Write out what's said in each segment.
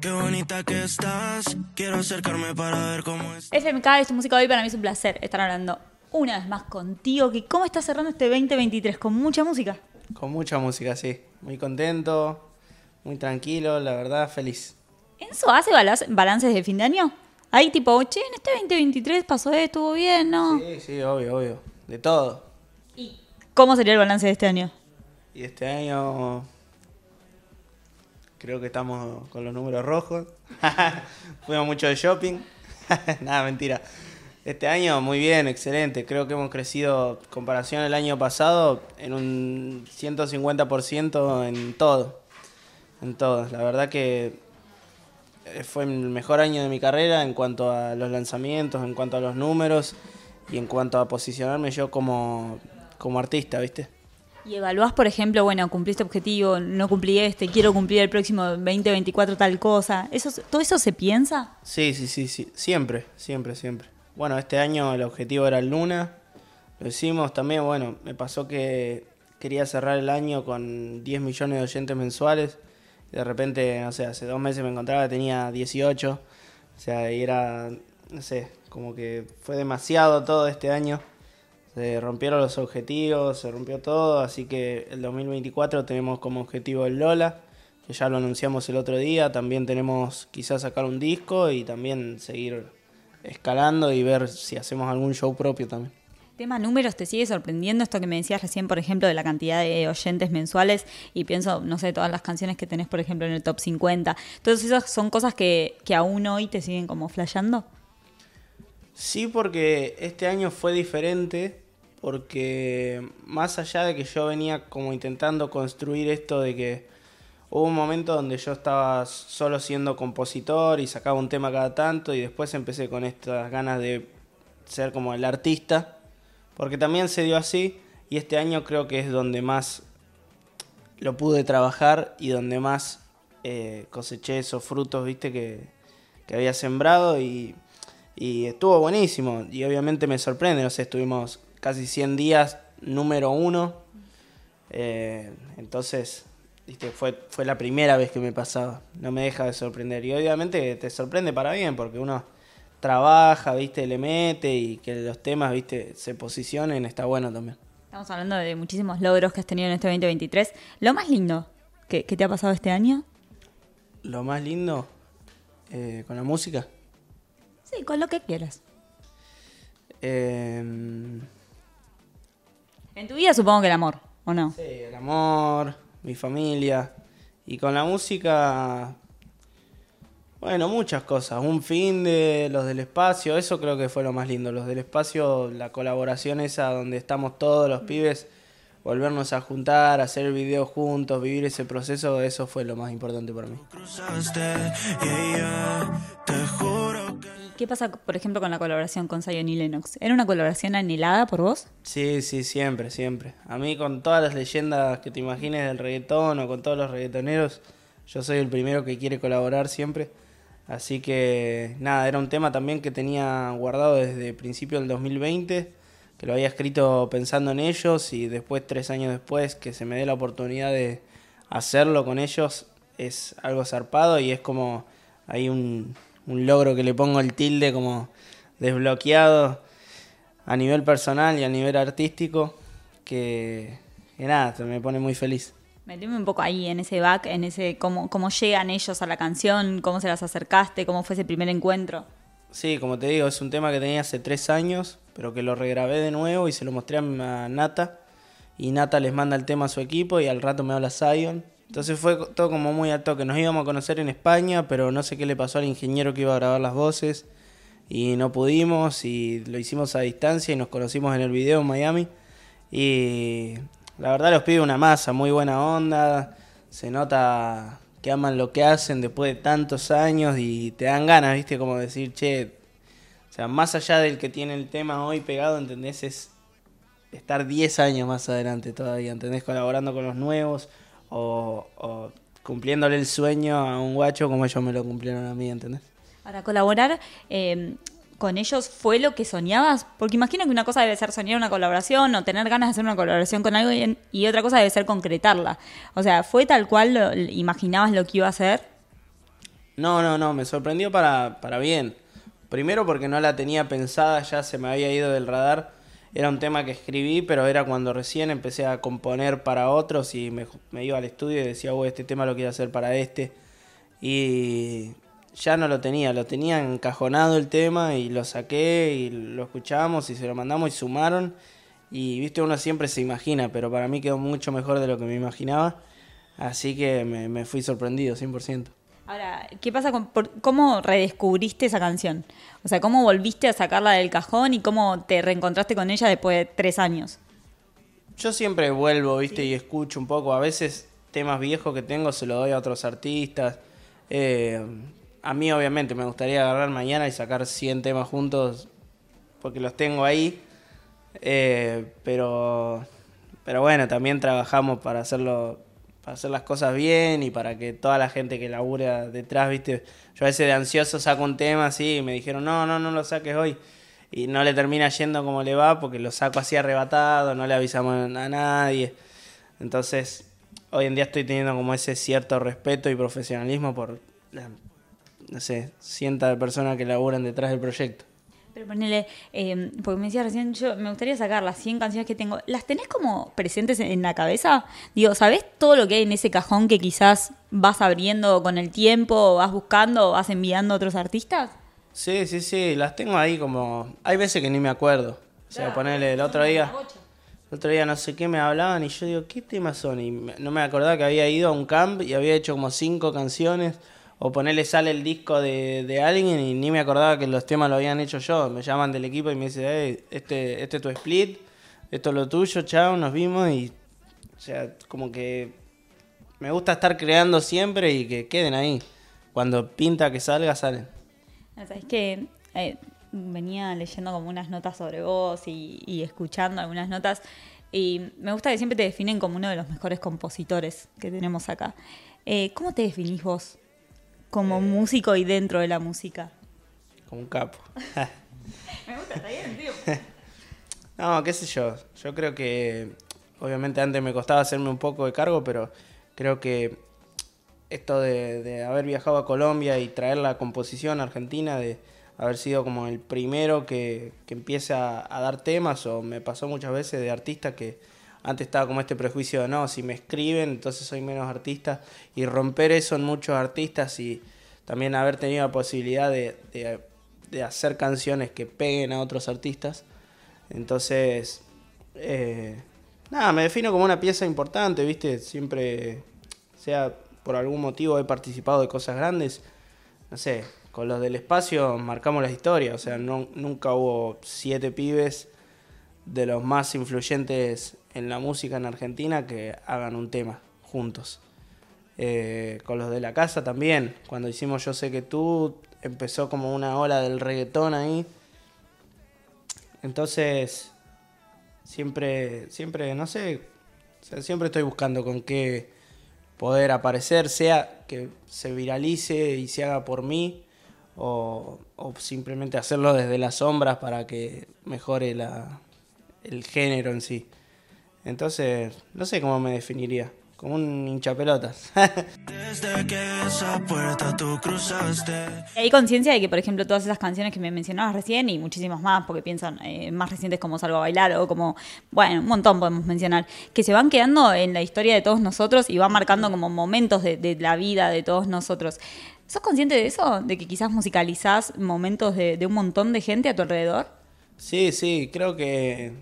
qué bonita que estás. Quiero acercarme para ver cómo es. FMK es tu música hoy, para mí es un placer estar hablando una vez más contigo. Que ¿Cómo estás cerrando este 2023? ¿Con mucha música? Con mucha música, sí. Muy contento, muy tranquilo, la verdad, feliz. ¿Enzo hace balas- balances de fin de año? Ahí tipo, che, en este 2023 pasó esto, estuvo bien, ¿no? Sí, sí, obvio, obvio. De todo. ¿Y cómo sería el balance de este año? Y este año creo que estamos con los números rojos. Fuimos mucho de shopping. Nada, mentira. Este año muy bien, excelente. Creo que hemos crecido, comparación al año pasado, en un 150% en todo. En todo. La verdad que eh, fue el mejor año de mi carrera en cuanto a los lanzamientos, en cuanto a los números y en cuanto a posicionarme yo como, como artista, ¿viste? Y evaluás, por ejemplo, bueno, cumplí este objetivo, no cumplí este, quiero cumplir el próximo 2024 tal cosa. ¿Eso, ¿Todo eso se piensa? Sí, sí, sí, sí. Siempre, siempre, siempre. Bueno, este año el objetivo era el Luna. Lo hicimos también, bueno, me pasó que quería cerrar el año con 10 millones de oyentes mensuales. De repente, no sé, hace dos meses me encontraba, tenía 18. O sea, y era, no sé, como que fue demasiado todo este año. Se rompieron los objetivos, se rompió todo, así que el 2024 tenemos como objetivo el Lola, que ya lo anunciamos el otro día, también tenemos quizás sacar un disco y también seguir escalando y ver si hacemos algún show propio también. Tema números, ¿te sigue sorprendiendo esto que me decías recién, por ejemplo, de la cantidad de oyentes mensuales? Y pienso, no sé, todas las canciones que tenés, por ejemplo, en el top 50. Entonces, esas son cosas que, que aún hoy te siguen como flasheando. Sí, porque este año fue diferente, porque más allá de que yo venía como intentando construir esto de que hubo un momento donde yo estaba solo siendo compositor y sacaba un tema cada tanto y después empecé con estas ganas de ser como el artista, porque también se dio así y este año creo que es donde más lo pude trabajar y donde más eh, coseché esos frutos, viste, que, que había sembrado y, y estuvo buenísimo. Y obviamente me sorprende, no sé, estuvimos casi 100 días número uno. Eh, entonces, viste, fue, fue la primera vez que me pasaba. No me deja de sorprender. Y obviamente te sorprende para bien, porque uno trabaja, viste, le mete y que los temas, viste, se posicionen, está bueno también. Estamos hablando de muchísimos logros que has tenido en este 2023. Lo más lindo que, que te ha pasado este año. Lo más lindo eh, con la música. Sí, con lo que quieras. Eh, En tu vida supongo que el amor, ¿o no? Sí, el amor, mi familia. Y con la música, bueno, muchas cosas. Un fin de los del espacio, eso creo que fue lo más lindo. Los del espacio, la colaboración esa donde estamos todos los pibes, volvernos a juntar, hacer videos juntos, vivir ese proceso, eso fue lo más importante para mí. Cruzaste, yeah, yeah. Te juro que. ¿Y qué pasa, por ejemplo, con la colaboración con Zion y Lennox? ¿Era una colaboración anhelada por vos? Sí, sí, siempre, siempre. A mí con todas las leyendas que te imagines del reggaetón o con todos los reggaetoneros, yo soy el primero que quiere colaborar siempre. Así que nada, era un tema también que tenía guardado desde principio del 2020, que lo había escrito pensando en ellos y después, tres años después, que se me dé la oportunidad de hacerlo con ellos, es algo zarpado y es como hay un, un logro que le pongo el tilde como desbloqueado a nivel personal y a nivel artístico que, que nada, me pone muy feliz. Meteme un poco ahí en ese back, en ese cómo, cómo llegan ellos a la canción, cómo se las acercaste, cómo fue ese primer encuentro. Sí, como te digo, es un tema que tenía hace tres años, pero que lo regrabé de nuevo y se lo mostré a Nata. Y Nata les manda el tema a su equipo y al rato me habla Zion. Entonces fue todo como muy alto, que nos íbamos a conocer en España, pero no sé qué le pasó al ingeniero que iba a grabar las voces. Y no pudimos y lo hicimos a distancia y nos conocimos en el video en Miami. Y la verdad los pide una masa, muy buena onda. Se nota que aman lo que hacen después de tantos años y te dan ganas, ¿viste? Como decir, che, o sea, más allá del que tiene el tema hoy pegado, ¿entendés? Es estar 10 años más adelante todavía, ¿entendés? Colaborando con los nuevos o, o cumpliéndole el sueño a un guacho como ellos me lo cumplieron a mí, ¿entendés? Para colaborar eh, con ellos fue lo que soñabas, porque imagino que una cosa debe ser soñar una colaboración o tener ganas de hacer una colaboración con alguien y otra cosa debe ser concretarla. O sea, ¿fue tal cual lo, imaginabas lo que iba a hacer? No, no, no, me sorprendió para, para bien. Primero porque no la tenía pensada, ya se me había ido del radar. Era un tema que escribí, pero era cuando recién empecé a componer para otros y me, iba al estudio y decía, oh, este tema lo quiero hacer para este. Y ya no lo tenía, lo tenía encajonado el tema y lo saqué y lo escuchamos y se lo mandamos y sumaron. Y viste, uno siempre se imagina, pero para mí quedó mucho mejor de lo que me imaginaba. Así que me, me fui sorprendido, 100%. Ahora, ¿qué pasa con por- cómo redescubriste esa canción? O sea, ¿cómo volviste a sacarla del cajón y cómo te reencontraste con ella después de tres años? Yo siempre vuelvo, viste, y escucho un poco. A veces temas viejos que tengo se los doy a otros artistas. Eh, a mí, obviamente, me gustaría agarrar mañana y sacar 100 temas juntos porque los tengo ahí. Eh, pero, pero bueno, también trabajamos para hacerlo, hacer las cosas bien y para que toda la gente que labura detrás, viste. Yo a veces de ansioso saco un tema así y me dijeron, no, no, no lo saques hoy. Y no le termina yendo como le va porque lo saco así arrebatado, no le avisamos a nadie. Entonces, hoy en día estoy teniendo como ese cierto respeto y profesionalismo por, no sé, cientos de personas que laburan detrás del proyecto. Pero ponele, eh, porque me decías recién, yo me gustaría sacar las 100 canciones que tengo. ¿Las tenés como presentes en la cabeza? Digo, ¿sabés todo lo que hay en ese cajón que quizás vas abriendo con el tiempo, vas buscando, vas enviando a otros artistas? Sí, sí, sí, las tengo ahí como... Hay veces que ni me acuerdo. O sea, ponerle el otro día... El otro día no sé qué me hablaban y yo digo, ¿qué temas son? Y me- no me acordaba que había ido a un camp y había hecho como cinco canciones. O ponerle sale el disco de, de alguien y ni me acordaba que los temas lo habían hecho yo. Me llaman del equipo y me dicen, hey, este, este es tu split, esto es lo tuyo, chao, nos vimos y... O sea, como que me gusta estar creando siempre y que queden ahí. Cuando pinta que salga, salen. Sabes que eh, venía leyendo como unas notas sobre vos y, y escuchando algunas notas y me gusta que siempre te definen como uno de los mejores compositores que tenemos acá. Eh, ¿Cómo te definís vos como músico y dentro de la música? Como un capo. Me gusta, está bien, tío. No, qué sé yo. Yo creo que, obviamente antes me costaba hacerme un poco de cargo, pero creo que esto de, de haber viajado a Colombia y traer la composición argentina, de haber sido como el primero que, que empieza a, dar temas, o me pasó muchas veces de artistas que antes estaba como este prejuicio de no, si me escriben, entonces soy menos artista, y romper eso en muchos artistas y también haber tenido la posibilidad de, de, hacer canciones que peguen a otros artistas. Entonces, eh, nada, me defino como una pieza importante, ¿viste? Siempre, sea por algún motivo he participado de cosas grandes, no sé, con los del espacio marcamos la historia, o sea, nunca hubo siete pibes de los más influyentes en la música en Argentina que hagan un tema juntos. Eh, con los de la casa también, cuando hicimos Yo sé que tú, empezó como una ola del reggaetón ahí. Entonces, siempre, siempre, no sé, siempre estoy buscando con qué poder aparecer, sea que se viralice y se haga por mí, o simplemente hacerlo desde las sombras para que mejore la, el género en sí. Entonces, no sé cómo me definiría, como un hinchapelotas. Desde que esa puerta tú cruzaste. Hay conciencia de que, por ejemplo, todas esas canciones que me mencionabas recién y muchísimas más, porque piensan eh, más recientes como Salgo a Bailar o como, bueno, un montón podemos mencionar, que se van quedando en la historia de todos nosotros y van marcando como momentos de, de la vida de todos nosotros. ¿Sos consciente de eso? ¿De que quizás musicalizás momentos de, de un montón de gente a tu alrededor? Sí, sí, creo que.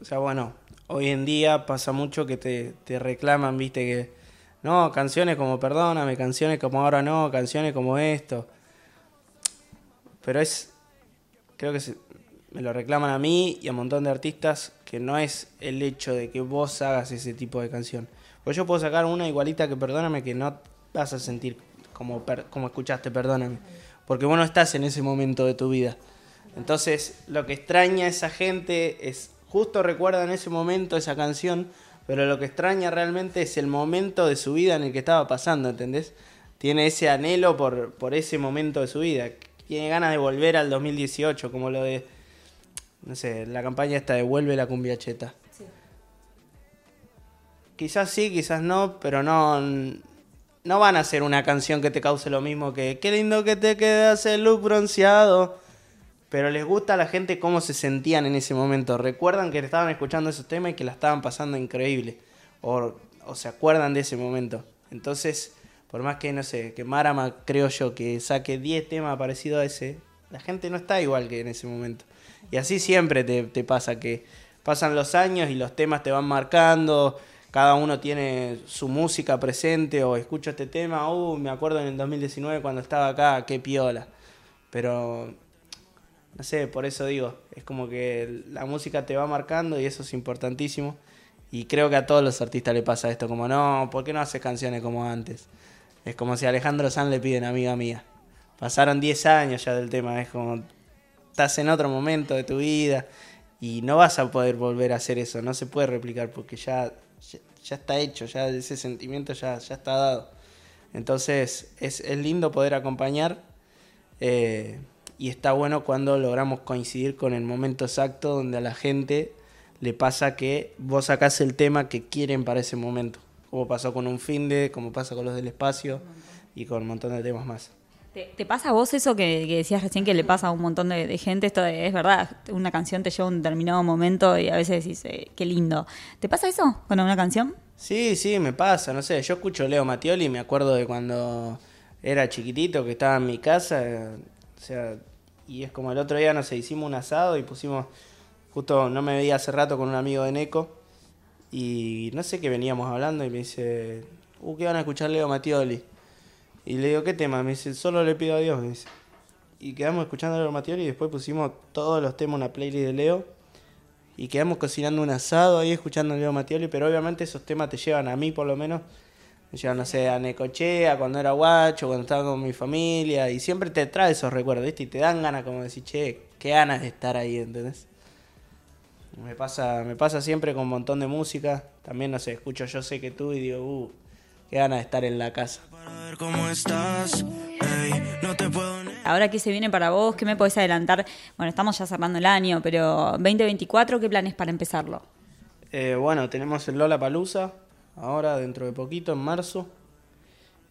O sea, bueno, hoy en día pasa mucho que te, te reclaman, viste, que. No, canciones como Perdóname, canciones como Ahora no, canciones como esto. Pero es. Creo que se- me lo reclaman a mí y a un montón de artistas que no es el hecho de que vos hagas ese tipo de canción. Pues yo puedo sacar una igualita que Perdóname que no vas a sentir como, como escuchaste Perdóname. Porque vos no estás en ese momento de tu vida. Entonces, lo que extraña a esa gente es, justo recuerda en ese momento esa canción, pero lo que extraña realmente es el momento de su vida en el que estaba pasando, ¿entendés? Tiene ese anhelo por, por ese momento de su vida. Tiene ganas de volver al 2018, como lo de, no sé, la campaña esta de Vuelve la cumbia cheta. Quizás sí, quizás no, pero no, no van a hacer una canción que te cause lo mismo que qué lindo que te quedas el look bronceado. Pero les gusta a la gente cómo se sentían en ese momento. Recuerdan que estaban escuchando esos temas y que la estaban pasando increíble. O, se acuerdan de ese momento. Entonces, por más que, no sé, que Marama, creo yo, que saque 10 temas parecidos a ese, la gente no está igual que en ese momento. Y así siempre te, te pasa, que pasan los años y los temas te van marcando, cada uno tiene su música presente o escucho este tema, uh, me acuerdo en el 2019 cuando estaba acá, qué piola. Pero, no sé, por eso digo, es como que la música te va marcando y eso es importantísimo. Y creo que a todos los artistas le pasa esto, como no, ¿por qué no haces canciones como antes? Es como si a Alejandro Sanz le piden amiga mía. Pasaron 10 años ya del tema, es como estás en otro momento de tu vida y no vas a poder volver a hacer eso, no se puede replicar porque ya, ya, está hecho, ya ese sentimiento ya, ya está dado. Entonces es, es lindo poder acompañar eh, y está bueno cuando logramos coincidir con el momento exacto donde a la gente le pasa que vos sacás el tema que quieren para ese momento, como pasó con un finde, como pasa con los del espacio y con un montón de temas más. ¿Te, pasa a vos eso que, decías recién que le pasa a un montón de, gente? Esto es verdad, una canción te lleva a un determinado momento y a veces decís, eh, qué lindo. ¿Te pasa eso con una canción? Sí, sí, me pasa, no sé, yo escucho Leo Matioli y me acuerdo de cuando era chiquitito que estaba en mi casa, o sea, y es como el otro día, no sé, hicimos un asado y pusimos, justo no me veía hace rato con un amigo de Neco y no sé qué veníamos hablando y me dice, uh, ¿qué van a escuchar Leo Matioli? Y le digo, ¿qué tema? Me dice, solo le pido a Dios. Me. Y quedamos escuchando a Leo Matioli y después pusimos todos los temas una playlist de Leo. Y quedamos cocinando un asado ahí escuchando a Leo Matioli, pero obviamente esos temas te llevan a mí por lo menos. Me no sé, a Necochea, cuando era guacho, cuando estaba con mi familia. Y siempre te trae esos recuerdos, ¿viste? Y te dan ganas como decir, che, qué ganas de estar ahí, ¿entendés? Me pasa, me pasa siempre con un montón de música. También, no sé, escucho Yo sé que tú y digo, uh, qué ganas de estar en la casa. Ahora, ¿qué se viene para vos? ¿Qué me podés adelantar? Bueno, estamos ya cerrando el año, pero 2024, ¿qué planes para empezarlo? Eh, bueno, tenemos el Lola Palusa, ahora dentro de poquito, en marzo.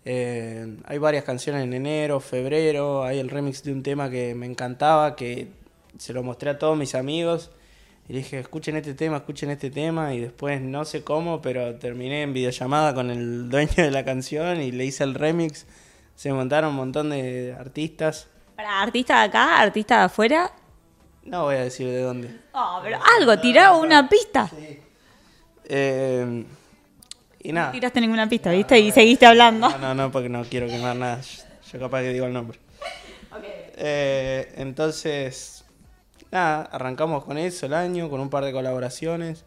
Eh, hay varias canciones en enero, febrero, hay el remix de un tema que me encantaba, que se lo mostré a todos mis amigos y dije, escuchen este tema, escuchen este tema. Y después no sé cómo, pero terminé en videollamada con el dueño de la canción y le hice el remix. Se montaron un montón de artistas. ¿Para artistas de acá, artistas de afuera? No voy a decir de dónde. Oh, pero algo, tirá una pista. Sí. Eh, y nada. No tiraste ninguna pista, ¿viste? y seguiste hablando. No, no, no, porque no quiero quemar nada. Yo capaz que digo el nombre. Eh, entonces, nada, arrancamos con eso el año, con un par de colaboraciones.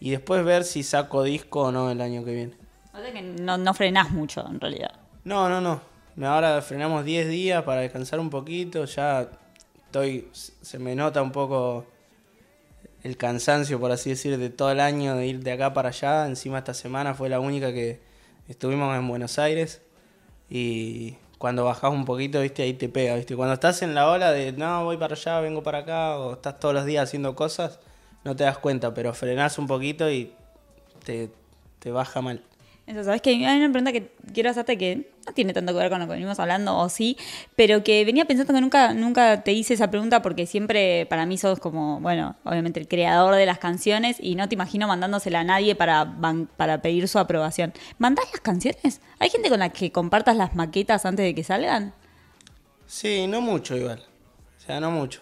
Y después ver si saco disco o no el año que viene. O sea que no, no frenás mucho en realidad. No, no, no. Ahora frenamos 10 días para descansar un poquito. Ya estoy. Se me nota un poco el cansancio, por así decir, de todo el año de ir de acá para allá. Encima esta semana fue la única que estuvimos en Buenos Aires. Y cuando bajás un poquito, viste, ahí te pega, viste. Cuando estás en la ola de no, voy para allá, vengo para acá, o estás todos los días haciendo cosas, no te das cuenta, pero frenás un poquito y te, te baja mal. Eso, sabes que hay una pregunta que quiero hacerte que no tiene tanto que ver con lo que venimos hablando, o sí, pero que venía pensando que nunca, nunca te hice esa pregunta porque siempre para mí sos como, bueno, obviamente el creador de las canciones y no te imagino mandándosela a nadie para, para pedir su aprobación. ¿Mandás las canciones? ¿Hay gente con la que compartas las maquetas antes de que salgan? Sí, no mucho igual. O sea, no mucho.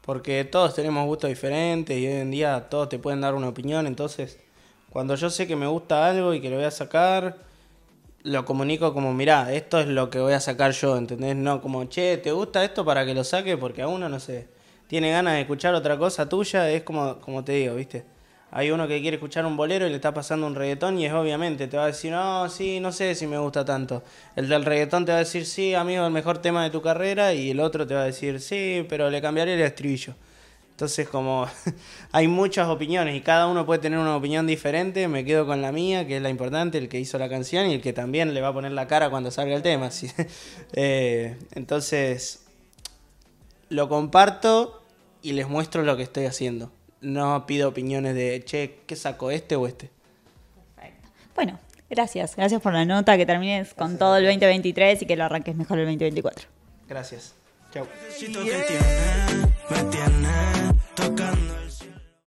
Porque todos tenemos gustos diferentes y hoy en día todos te pueden dar una opinión, entonces cuando yo sé que me gusta algo y que lo voy a sacar, lo comunico como, mirá, esto es lo que voy a sacar yo, ¿entendés? No como, che, ¿te gusta esto para que lo saque? Porque a uno, no sé, tiene ganas de escuchar otra cosa tuya, es como, como te digo, ¿viste? Hay uno que quiere escuchar un bolero y le está pasando un reggaetón y es obviamente, te va a decir, no, sí, no sé si me gusta tanto. El del reggaetón te va a decir, sí, amigo, el mejor tema de tu carrera y el otro te va a decir, sí, pero le cambiaré el estribillo. Entonces, como hay muchas opiniones y cada uno puede tener una opinión diferente, me quedo con la mía, que es la importante, el que hizo la canción y el que también le va a poner la cara cuando salga el tema. Eh, entonces, lo comparto y les muestro lo que estoy haciendo. No pido opiniones de, che, ¿qué saco este o este? Perfecto. Bueno, Gracias, gracias por la nota, que termines con todo el 2023 y que lo arranques mejor el 2024. Gracias. Chao. tocando